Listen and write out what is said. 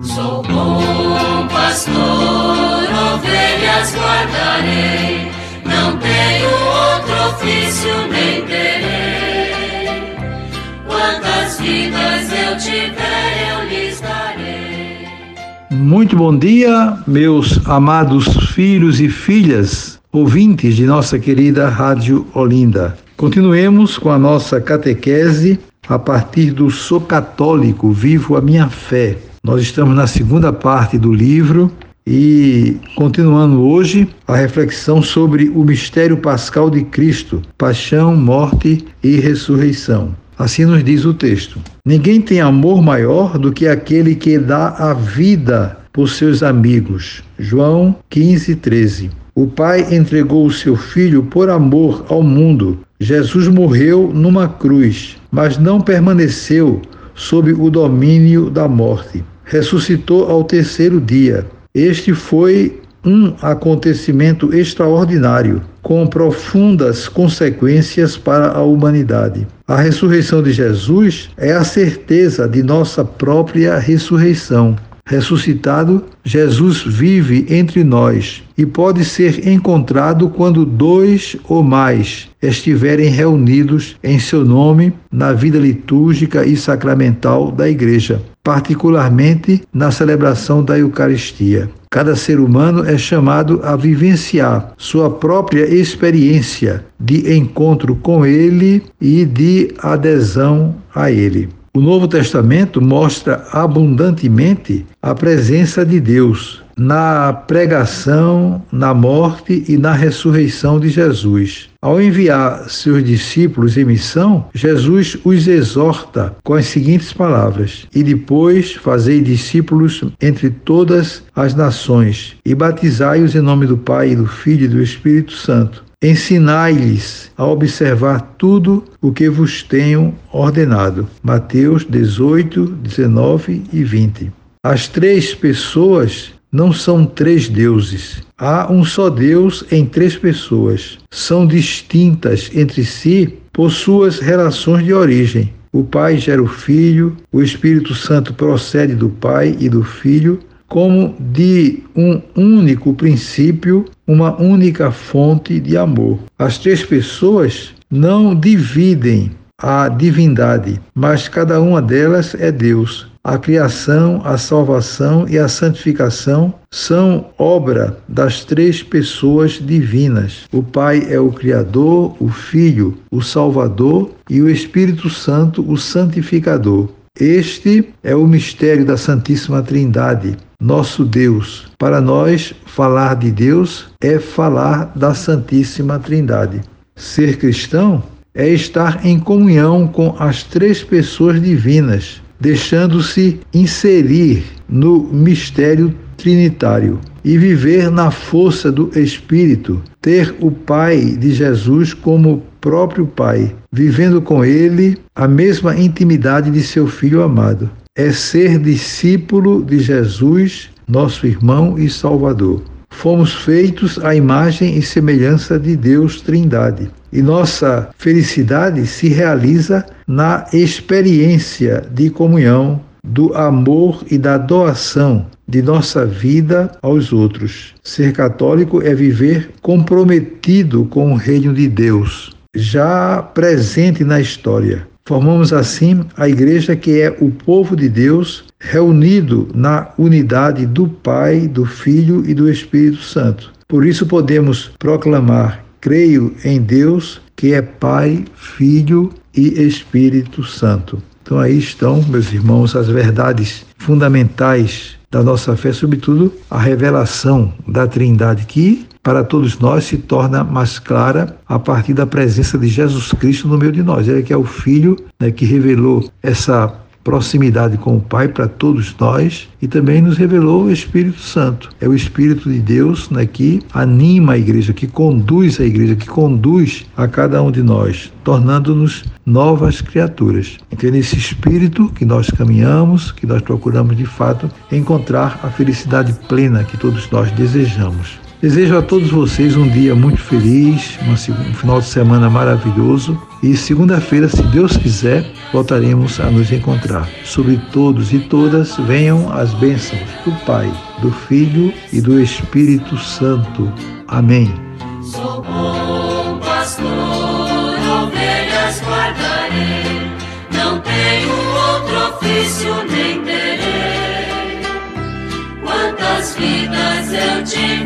Sou bom pastor, ovelhas guardarei, não tenho outro ofício nem terei. Quantas vidas eu tiver, eu lhes darei. Muito bom dia, meus amados filhos e filhas, ouvintes de nossa querida Rádio Olinda. Continuemos com a nossa catequese a partir do Sou Católico, Vivo a Minha Fé nós estamos na segunda parte do livro e continuando hoje a reflexão sobre o mistério pascal de Cristo, paixão, morte e ressurreição. Assim nos diz o texto: Ninguém tem amor maior do que aquele que dá a vida por seus amigos. João 15, 13. O Pai entregou o seu Filho por amor ao mundo. Jesus morreu numa cruz, mas não permaneceu sob o domínio da morte. Ressuscitou ao terceiro dia. Este foi um acontecimento extraordinário, com profundas consequências para a humanidade. A ressurreição de Jesus é a certeza de nossa própria ressurreição. Ressuscitado, Jesus vive entre nós e pode ser encontrado quando dois ou mais estiverem reunidos em seu nome na vida litúrgica e sacramental da Igreja, particularmente na celebração da Eucaristia. Cada ser humano é chamado a vivenciar sua própria experiência de encontro com Ele e de adesão a Ele. O Novo Testamento mostra abundantemente a presença de Deus na pregação, na morte e na ressurreição de Jesus. Ao enviar seus discípulos em missão, Jesus os exorta com as seguintes palavras: E depois fazei discípulos entre todas as nações, e batizai-os em nome do Pai, e do Filho e do Espírito Santo Ensinai-lhes a observar tudo o que vos tenho ordenado. Mateus 18, 19 e 20. As três pessoas não são três deuses. Há um só Deus em três pessoas. São distintas entre si por suas relações de origem. O Pai gera o Filho, o Espírito Santo procede do Pai e do Filho, como de um único princípio, uma única fonte de amor. As três pessoas não dividem a divindade, mas cada uma delas é Deus. A criação, a salvação e a santificação são obra das três pessoas divinas. O Pai é o Criador, o Filho, o Salvador e o Espírito Santo, o Santificador. Este é o mistério da Santíssima Trindade, nosso Deus. Para nós, falar de Deus é falar da Santíssima Trindade. Ser cristão é estar em comunhão com as três pessoas divinas, deixando-se inserir no mistério trinitário e viver na força do Espírito, ter o Pai de Jesus como próprio Pai, vivendo com ele a mesma intimidade de seu Filho amado. É ser discípulo de Jesus, nosso irmão e Salvador. Fomos feitos à imagem e semelhança de Deus Trindade. E nossa felicidade se realiza na experiência de comunhão, do amor e da doação de nossa vida aos outros. Ser católico é viver comprometido com o reino de Deus, já presente na história. Formamos assim a igreja que é o povo de Deus reunido na unidade do Pai, do Filho e do Espírito Santo. Por isso podemos proclamar: creio em Deus, que é Pai, Filho e Espírito Santo. Então aí estão, meus irmãos, as verdades fundamentais da nossa fé, sobretudo a revelação da Trindade que para todos nós se torna mais clara a partir da presença de Jesus Cristo no meio de nós. Ele que é o Filho né, que revelou essa proximidade com o Pai para todos nós e também nos revelou o Espírito Santo. É o Espírito de Deus né, que anima a igreja, que conduz a igreja, que conduz a cada um de nós, tornando-nos novas criaturas. Então é nesse Espírito que nós caminhamos, que nós procuramos de fato encontrar a felicidade plena que todos nós desejamos. Desejo a todos vocês um dia muito feliz, um final de semana maravilhoso e segunda-feira, se Deus quiser, voltaremos a nos encontrar. Sobre todos e todas venham as bênçãos do Pai, do Filho e do Espírito Santo. Amém. Sou bom pastor, ovelhas guardarei, não tenho outro ofício nem. Quantas vidas eu te